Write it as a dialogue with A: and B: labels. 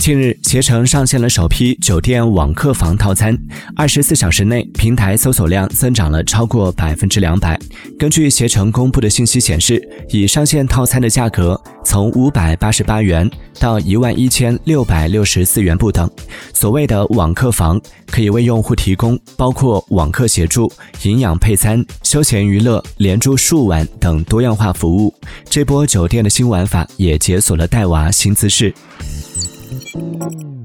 A: 近日，携程上线了首批酒店网客房套餐，二十四小时内平台搜索量增长了超过百分之两百。根据携程公布的信息显示，已上线套餐的价格从五百八十八元到一万一千六百六十四元不等。所谓的网客房，可以为用户提供包括网课协助、营养配餐、休闲娱乐、连住数晚等多样化服务。这波酒店的新玩法也解锁了带娃新姿势。Thank you.